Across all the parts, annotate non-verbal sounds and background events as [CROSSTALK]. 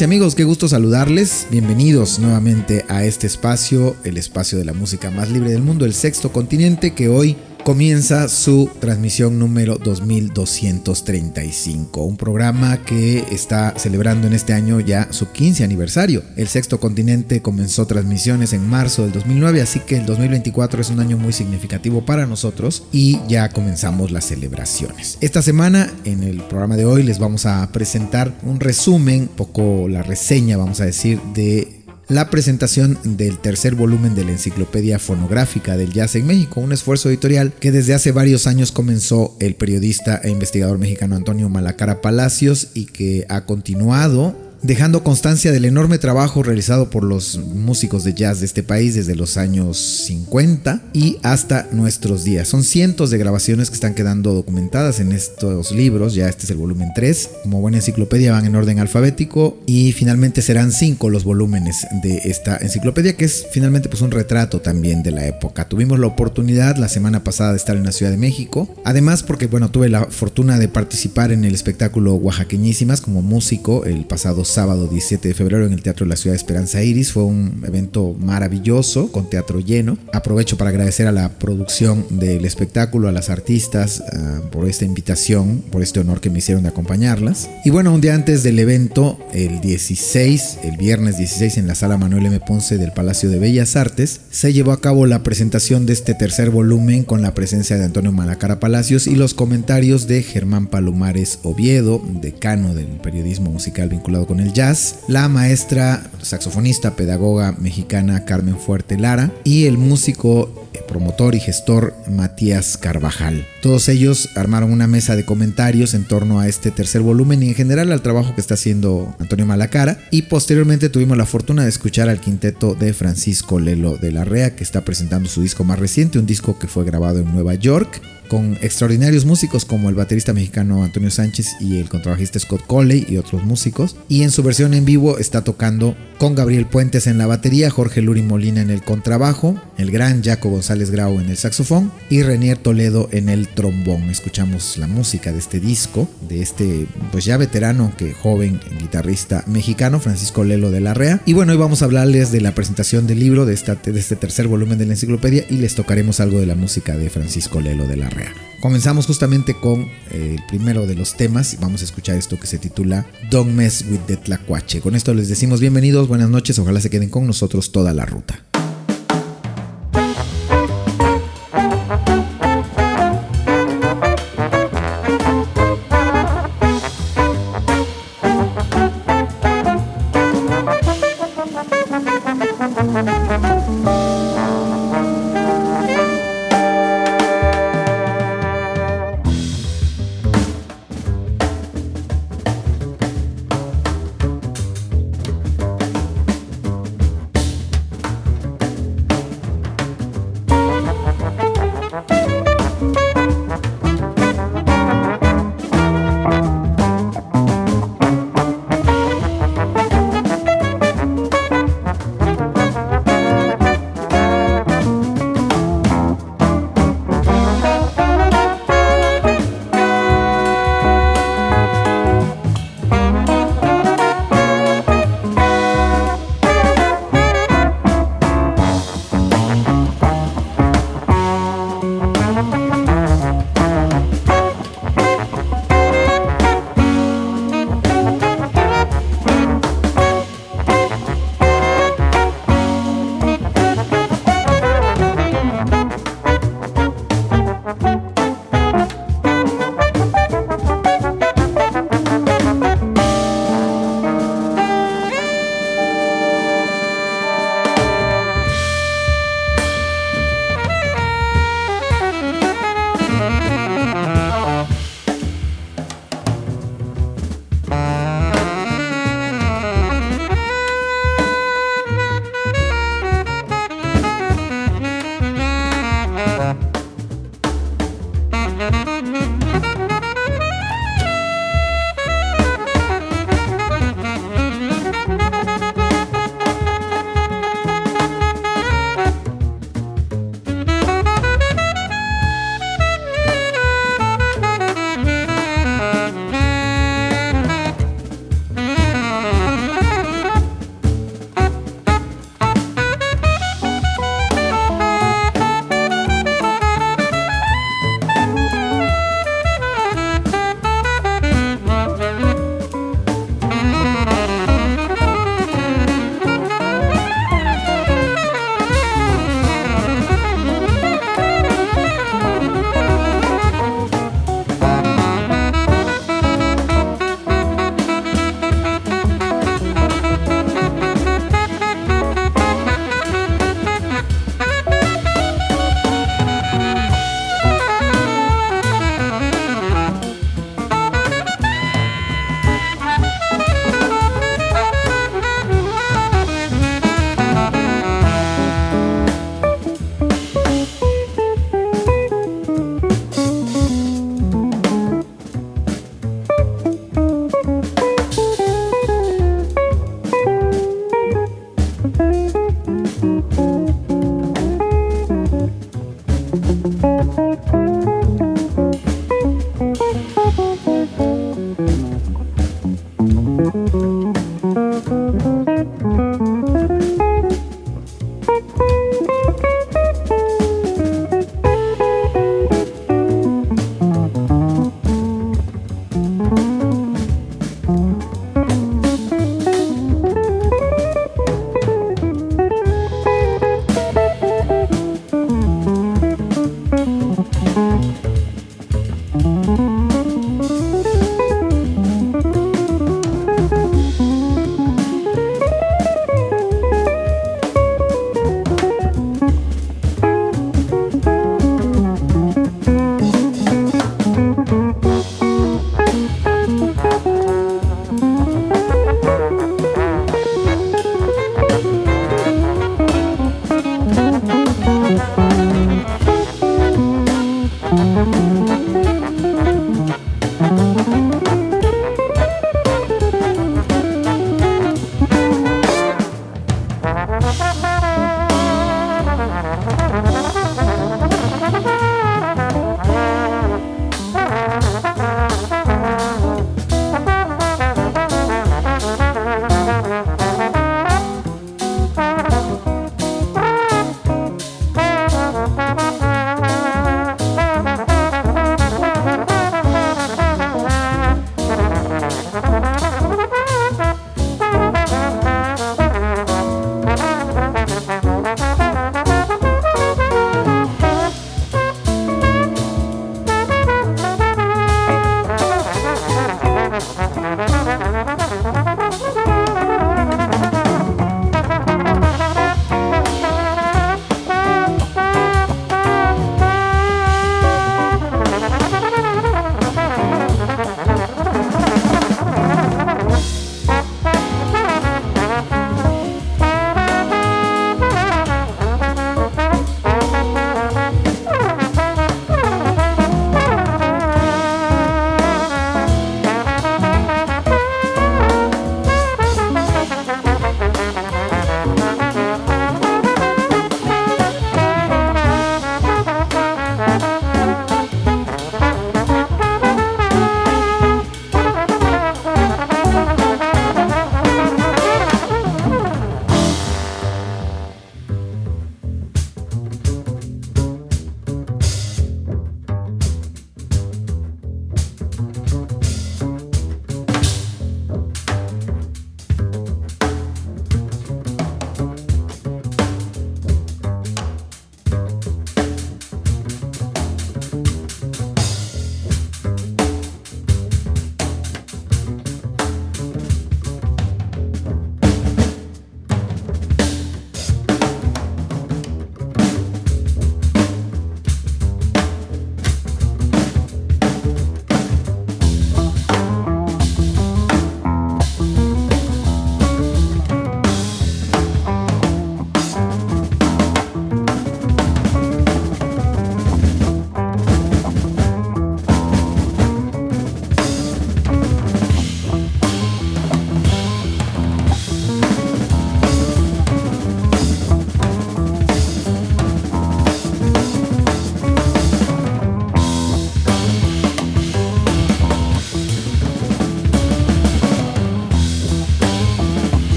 Y amigos, qué gusto saludarles. Bienvenidos nuevamente a este espacio, el espacio de la música más libre del mundo, el sexto continente, que hoy comienza su transmisión número 2235, un programa que está celebrando en este año ya su 15 aniversario. El sexto continente comenzó transmisiones en marzo del 2009, así que el 2024 es un año muy significativo para nosotros y ya comenzamos las celebraciones. Esta semana en el programa de hoy les vamos a presentar un resumen, poco la reseña vamos a decir de la presentación del tercer volumen de la Enciclopedia Fonográfica del Jazz en México, un esfuerzo editorial que desde hace varios años comenzó el periodista e investigador mexicano Antonio Malacara Palacios y que ha continuado dejando constancia del enorme trabajo realizado por los músicos de jazz de este país desde los años 50 y hasta nuestros días. Son cientos de grabaciones que están quedando documentadas en estos libros, ya este es el volumen 3. Como buena enciclopedia van en orden alfabético y finalmente serán cinco los volúmenes de esta enciclopedia que es finalmente pues un retrato también de la época. Tuvimos la oportunidad la semana pasada de estar en la Ciudad de México, además porque bueno, tuve la fortuna de participar en el espectáculo Oaxaqueñísimas como músico el pasado sábado 17 de febrero en el Teatro de la Ciudad de Esperanza Iris. Fue un evento maravilloso, con teatro lleno. Aprovecho para agradecer a la producción del espectáculo, a las artistas, ah, por esta invitación, por este honor que me hicieron de acompañarlas. Y bueno, un día antes del evento, el 16, el viernes 16, en la sala Manuel M. Ponce del Palacio de Bellas Artes, se llevó a cabo la presentación de este tercer volumen con la presencia de Antonio Malacara Palacios y los comentarios de Germán Palomares Oviedo, decano del periodismo musical vinculado con el jazz, la maestra saxofonista pedagoga mexicana Carmen Fuerte Lara y el músico eh, promotor y gestor Matías Carvajal. Todos ellos armaron una mesa de comentarios en torno a este tercer volumen y en general al trabajo que está haciendo Antonio Malacara y posteriormente tuvimos la fortuna de escuchar al quinteto de Francisco Lelo de la Rea que está presentando su disco más reciente, un disco que fue grabado en Nueva York con extraordinarios músicos como el baterista mexicano Antonio Sánchez y el contrabajista Scott Coley y otros músicos. Y en su versión en vivo está tocando con Gabriel Puentes en la batería, Jorge Luri Molina en el contrabajo, el gran Jaco González Grau en el saxofón y Renier Toledo en el trombón. Escuchamos la música de este disco, de este pues ya veterano que joven guitarrista mexicano, Francisco Lelo de la Rea. Y bueno, hoy vamos a hablarles de la presentación del libro, de, de este tercer volumen de la enciclopedia y les tocaremos algo de la música de Francisco Lelo de la Rea. Comenzamos justamente con eh, el primero de los temas vamos a escuchar esto que se titula Don't Mess with the Tlacuache. Con esto les decimos bienvenidos, buenas noches, ojalá se queden con nosotros toda la ruta.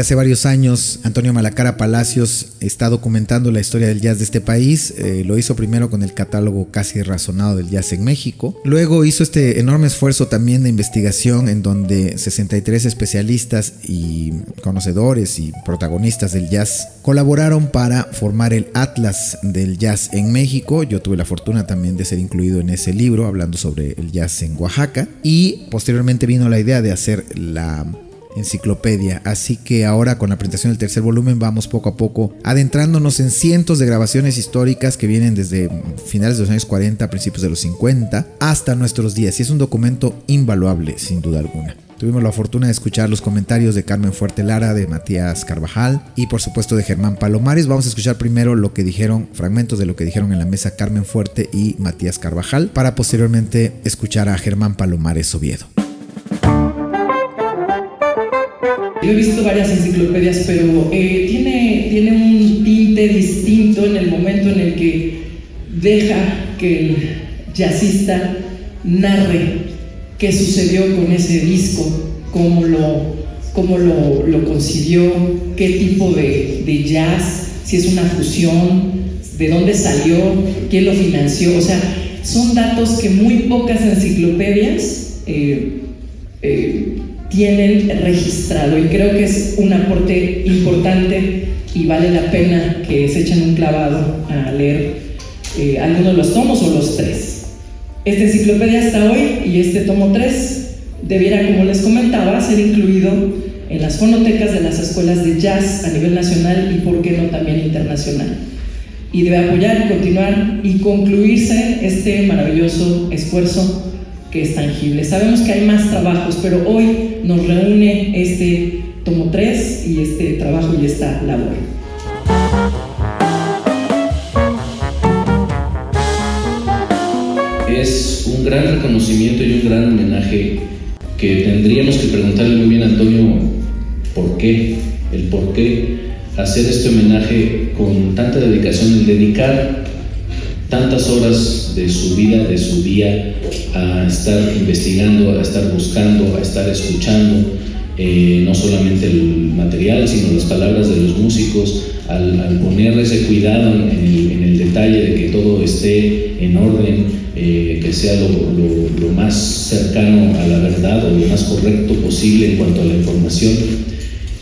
Hace varios años, Antonio Malacara Palacios está documentando la historia del jazz de este país. Eh, lo hizo primero con el catálogo casi razonado del jazz en México. Luego hizo este enorme esfuerzo también de investigación en donde 63 especialistas y conocedores y protagonistas del jazz colaboraron para formar el Atlas del Jazz en México. Yo tuve la fortuna también de ser incluido en ese libro hablando sobre el jazz en Oaxaca. Y posteriormente vino la idea de hacer la enciclopedia. Así que ahora con la presentación del tercer volumen vamos poco a poco adentrándonos en cientos de grabaciones históricas que vienen desde finales de los años 40, principios de los 50 hasta nuestros días. Y es un documento invaluable, sin duda alguna. Tuvimos la fortuna de escuchar los comentarios de Carmen Fuerte Lara, de Matías Carvajal y por supuesto de Germán Palomares. Vamos a escuchar primero lo que dijeron, fragmentos de lo que dijeron en la mesa Carmen Fuerte y Matías Carvajal, para posteriormente escuchar a Germán Palomares Oviedo. Yo he visto varias enciclopedias, pero eh, tiene, tiene un tinte distinto en el momento en el que deja que el jazzista narre qué sucedió con ese disco, cómo lo, cómo lo, lo concibió, qué tipo de, de, jazz, si es una fusión, de dónde salió, quién lo financió. O sea, son datos que muy pocas enciclopedias eh, eh, tienen registrado y creo que es un aporte importante y vale la pena que se echen un clavado a leer eh, de los tomos o los tres. Esta enciclopedia hasta hoy y este tomo 3 debiera, como les comentaba, ser incluido en las fonotecas de las escuelas de jazz a nivel nacional y, por qué no, también internacional. Y debe apoyar, continuar y concluirse este maravilloso esfuerzo que es tangible. Sabemos que hay más trabajos, pero hoy nos reúne este tomo 3 y este trabajo y esta labor. Es un gran reconocimiento y un gran homenaje que tendríamos que preguntarle muy bien a Antonio por qué, el por qué hacer este homenaje con tanta dedicación, el dedicar tantas horas de su vida, de su día, a estar investigando, a estar buscando, a estar escuchando, eh, no solamente el material, sino las palabras de los músicos, al, poner ese cuidado en el, detalle de que todo esté en orden, eh, que sea lo, más cercano a la verdad o lo más correcto posible en cuanto a la información.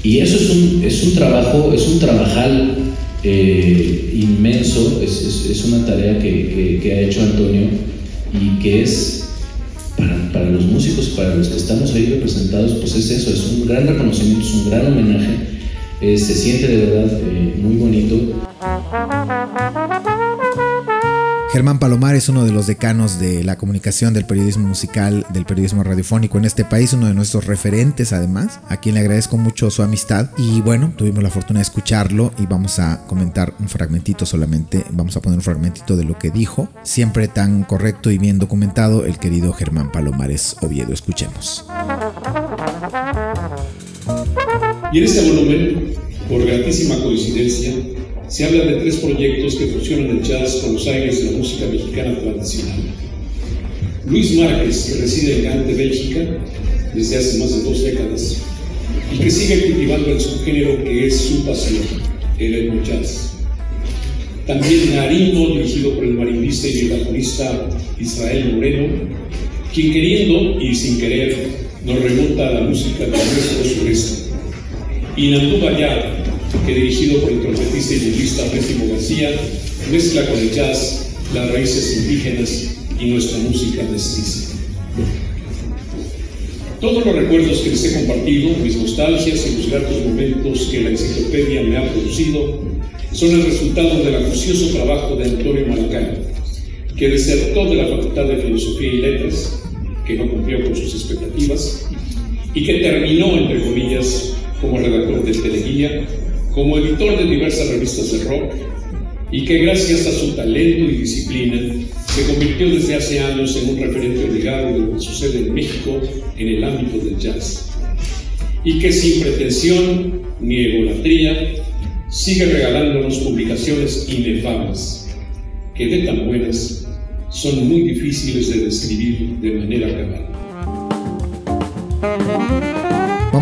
Y eso es un, es un trabajo, es un trabajal eh, inmenso, es, una tarea que, ha hecho Antonio y que es para, para, los músicos, para los que estamos ahí representados, pues es eso, es un gran reconocimiento, es un gran homenaje, eh, se siente de verdad eh, muy bonito. Germán Palomar es uno de los decanos de la comunicación del periodismo musical, del periodismo radiofónico en este país, uno de nuestros referentes además, a quien le agradezco mucho su amistad y bueno, tuvimos la fortuna de escucharlo y vamos a comentar un fragmentito solamente, vamos a poner un fragmentito de lo que dijo, siempre tan correcto y bien documentado el querido Germán Palomares Oviedo, escuchemos. Y en este volumen, por gratísima coincidencia, se habla de tres proyectos que fusionan el jazz con los aires de la música mexicana tradicional. Luis Márquez, que reside en Gante, Bélgica, desde hace más de dos décadas, y que sigue cultivando el subgénero que es su pasión, el etno jazz. También Narino, dirigido por el marinista y vibrafonista Israel Moreno, quien queriendo y sin querer nos remonta a la música del nuestro sureste. Y Nandú Bayar, que dirigido por el trompetista y budista Pésimo García, mezcla con el jazz las raíces indígenas y nuestra música mestiza. Todos los recuerdos que les he compartido, mis nostalgias y los gratos momentos que la enciclopedia me ha producido, son el resultado del acucioso trabajo de Antonio Malacán, que desertó de la Facultad de Filosofía y Letras, que no cumplió con sus expectativas, y que terminó, entre comillas, como redactor de Teleguía como editor de diversas revistas de rock y que gracias a su talento y disciplina se convirtió desde hace años en un referente obligado de lo que sucede en México en el ámbito del jazz. Y que sin pretensión ni egolatría sigue regalándonos publicaciones inefables que de tan buenas son muy difíciles de describir de manera cabal.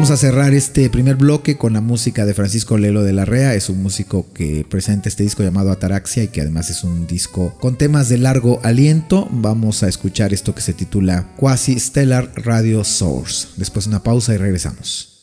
Vamos a cerrar este primer bloque con la música de Francisco Lelo de la Rea. Es un músico que presenta este disco llamado Ataraxia y que además es un disco con temas de largo aliento. Vamos a escuchar esto que se titula Quasi Stellar Radio Source. Después una pausa y regresamos.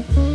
Mm-hmm.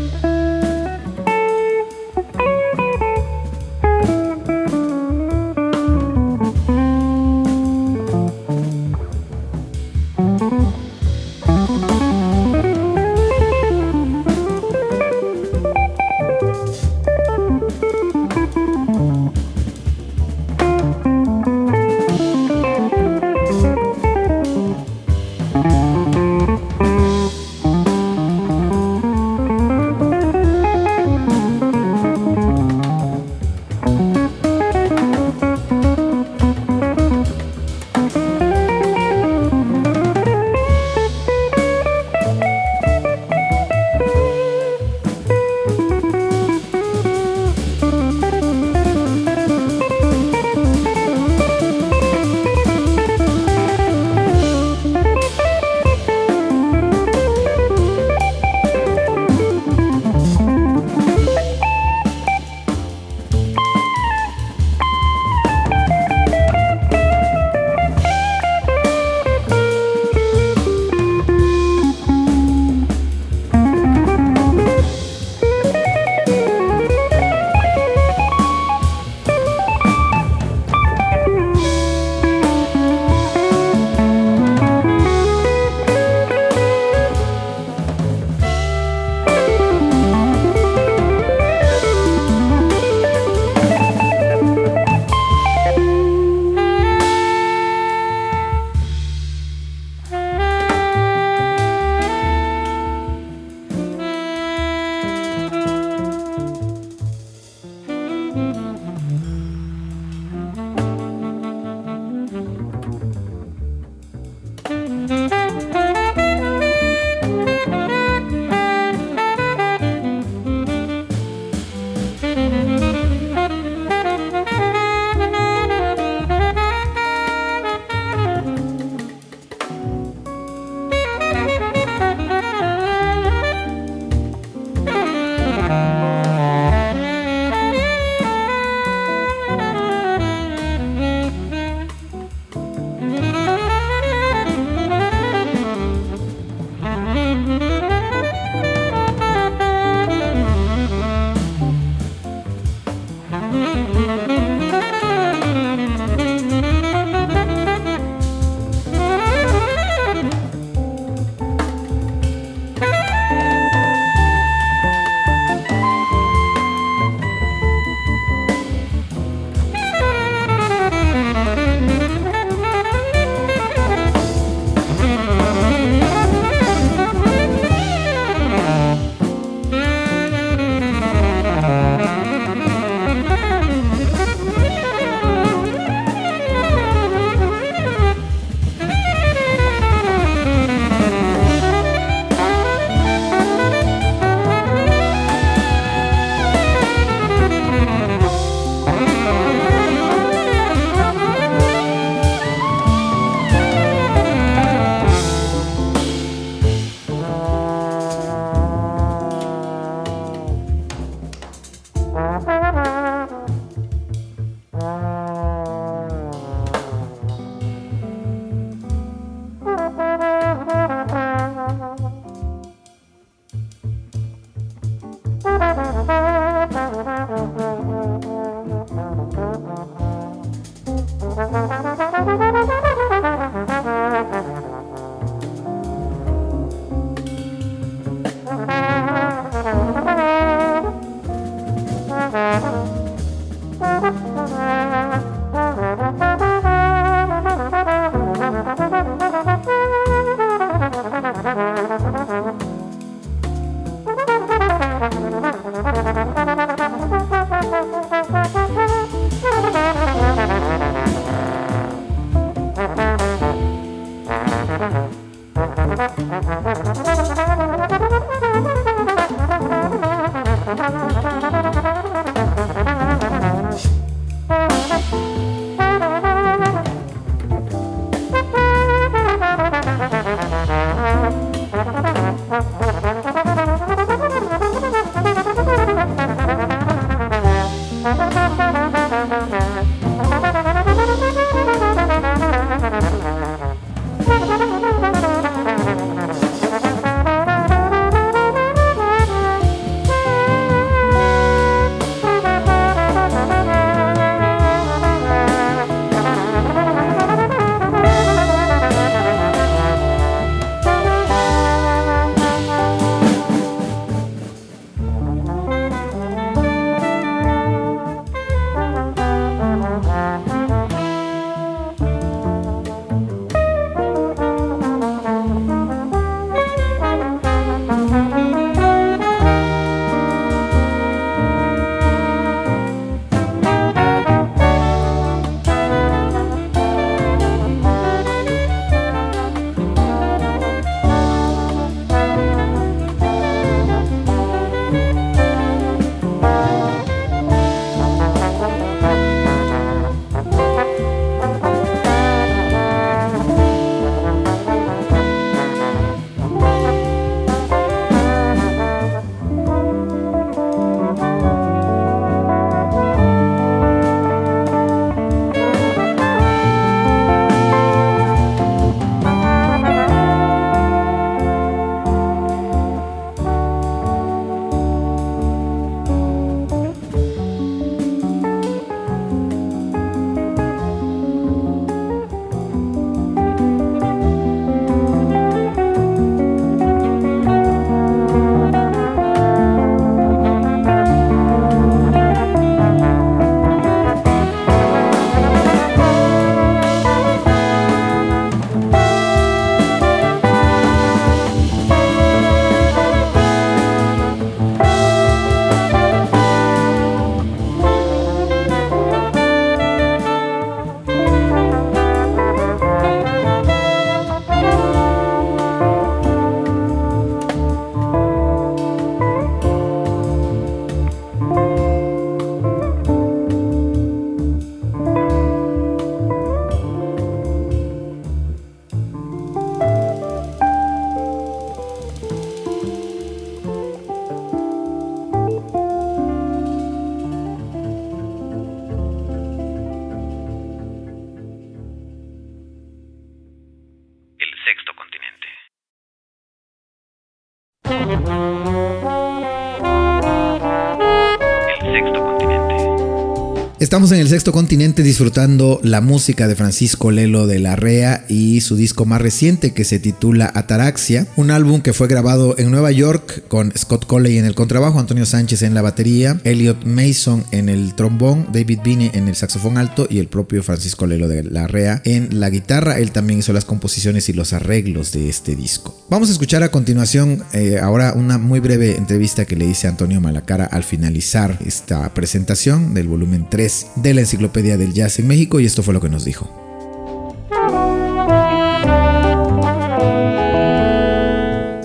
Estamos en el sexto continente disfrutando la música de Francisco Lelo de la Rea y su disco más reciente que se titula Ataraxia, un álbum que fue grabado en Nueva York con Scott Coley en el contrabajo, Antonio Sánchez en la batería, Elliot Mason en el trombón, David Binney en el saxofón alto y el propio Francisco Lelo de la Rea en la guitarra. Él también hizo las composiciones y los arreglos de este disco. Vamos a escuchar a continuación eh, ahora una muy breve entrevista que le hice a Antonio Malacara al finalizar esta presentación del volumen 3 de la Enciclopedia del Jazz en México y esto fue lo que nos dijo.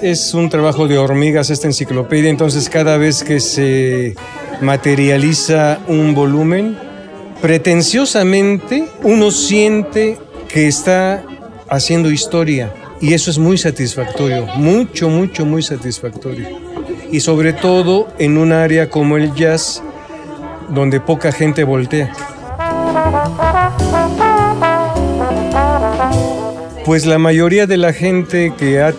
Es un trabajo de hormigas esta enciclopedia, entonces cada vez que se materializa un volumen, pretenciosamente uno siente que está haciendo historia y eso es muy satisfactorio, mucho, mucho, muy satisfactorio. Y sobre todo en un área como el jazz, donde poca gente voltea. Pues la mayoría de la gente que ha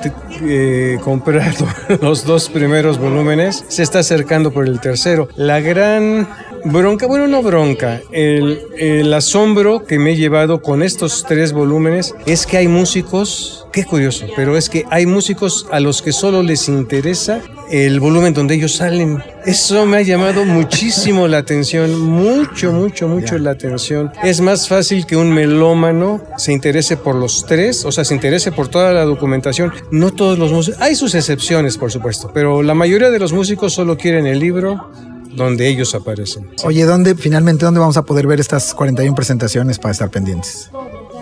eh, comprado [LAUGHS] los dos primeros volúmenes se está acercando por el tercero. La gran bronca, bueno, no bronca, el, el asombro que me he llevado con estos tres volúmenes es que hay músicos, qué curioso, pero es que hay músicos a los que solo les interesa el volumen donde ellos salen. Eso me ha llamado muchísimo la atención, mucho, mucho, mucho la atención. Es más fácil que un melómano se interese por los tres, o sea, se interese por toda la documentación. No todos los músicos, hay sus excepciones, por supuesto, pero la mayoría de los músicos solo quieren el libro donde ellos aparecen. Oye, ¿dónde finalmente dónde vamos a poder ver estas 41 presentaciones para estar pendientes?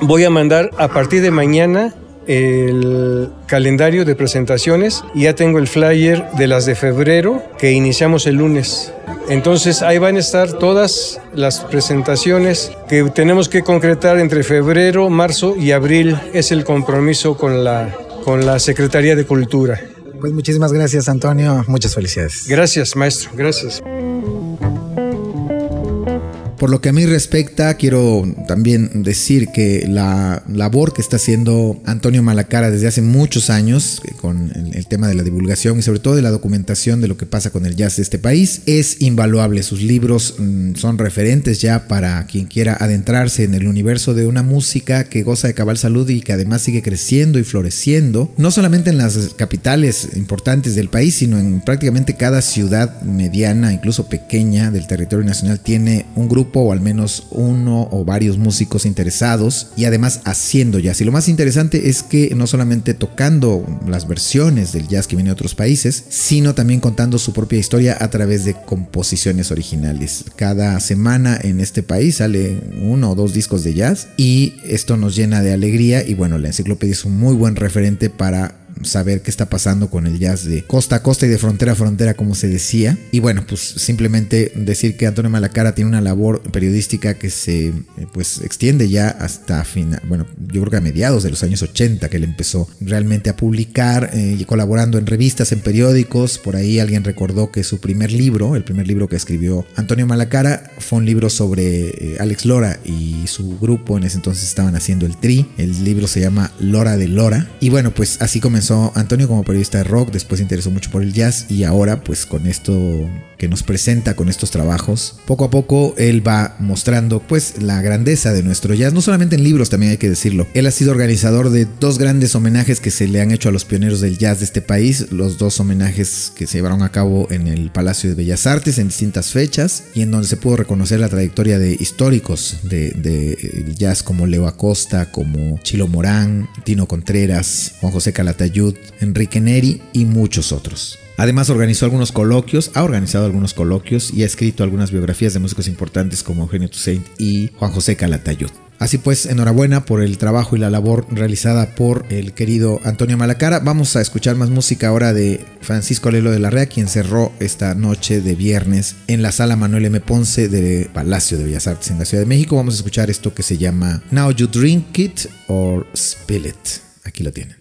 Voy a mandar a partir de mañana el calendario de presentaciones y ya tengo el flyer de las de febrero que iniciamos el lunes. Entonces ahí van a estar todas las presentaciones que tenemos que concretar entre febrero, marzo y abril. Es el compromiso con la, con la Secretaría de Cultura. Pues muchísimas gracias, Antonio. Muchas felicidades. Gracias, maestro. Gracias. Por lo que a mí respecta, quiero también decir que la labor que está haciendo Antonio Malacara desde hace muchos años eh, con el, tema de la divulgación y sobre todo de la documentación de lo que pasa con el jazz de este país es invaluable. Sus libros mm, son referentes ya para quien quiera adentrarse en el universo de una música que goza de cabal salud y que además sigue creciendo y floreciendo, no solamente en las capitales importantes del país, sino en prácticamente cada ciudad mediana, incluso pequeña del territorio nacional, tiene un grupo o al menos uno o varios músicos interesados y además haciendo jazz. Y lo más interesante es que no solamente tocando las versiones del jazz que viene de otros países, sino también contando su propia historia a través de composiciones originales. Cada semana en este país sale uno o dos discos de jazz y esto nos llena de alegría y bueno, la enciclopedia es un muy buen referente para saber qué está pasando con el jazz de costa a costa y de frontera a frontera, como se decía. Y bueno, pues simplemente decir que Antonio Malacara tiene una labor periodística que se eh, pues extiende ya hasta final, bueno, yo creo que a mediados de los años 80 que él empezó realmente a publicar eh, y colaborando en revistas, en periódicos. Por ahí alguien recordó que su primer libro, el primer libro que escribió Antonio Malacara, fue un libro sobre eh, Alex Lora y su grupo en ese entonces estaban haciendo el tri. El libro se llama Lora de Lora. Y bueno, pues así comenzó Antonio como periodista de rock, después se interesó mucho por el jazz y ahora pues con esto que nos presenta con estos trabajos, poco a poco él va mostrando pues la grandeza de nuestro jazz, no solamente en libros también hay que decirlo. Él ha sido organizador de dos grandes homenajes que se le han hecho a los pioneros del jazz de este país, los dos homenajes que se llevaron a cabo en el Palacio de Bellas Artes en distintas fechas y en donde se pudo reconocer la trayectoria de históricos de, de jazz como Leo Acosta, como Chilo Morán, Tino Contreras, Juan José Calatayud, Enrique Neri y muchos otros. Además organizó algunos coloquios, ha organizado algunos coloquios y ha escrito algunas biografías de músicos importantes como Eugenio Toussaint y Juan José Calatayud. Así pues, enhorabuena por el trabajo y la labor realizada por el querido Antonio Malacara. Vamos a escuchar más música ahora de Francisco Lelo de la Rea, quien cerró esta noche de viernes en la sala Manuel M. Ponce de Palacio de Bellas Artes en la Ciudad de México. Vamos a escuchar esto que se llama Now You Drink It or Spill It. Aquí lo tienen.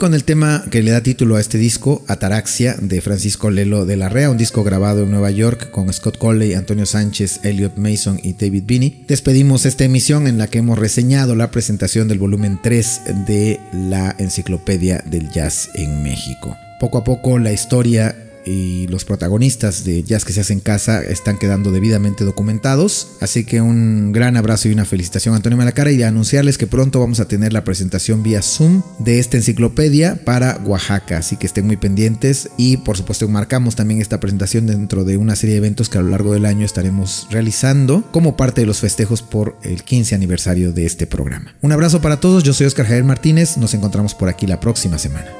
Con el tema que le da título a este disco, Ataraxia, de Francisco Lelo de la Rea, un disco grabado en Nueva York con Scott Colley, Antonio Sánchez, Elliot Mason y David Binney. Despedimos esta emisión en la que hemos reseñado la presentación del volumen 3 de la Enciclopedia del Jazz en México. Poco a poco la historia y los protagonistas de Jazz que se hace en casa están quedando debidamente documentados. Así que un gran abrazo y una felicitación a Antonio Malacara y anunciarles que pronto vamos a tener la presentación vía Zoom de esta enciclopedia para Oaxaca. Así que estén muy pendientes y por supuesto marcamos también esta presentación dentro de una serie de eventos que a lo largo del año estaremos realizando como parte de los festejos por el 15 aniversario de este programa. Un abrazo para todos, yo soy Oscar Javier Martínez, nos encontramos por aquí la próxima semana.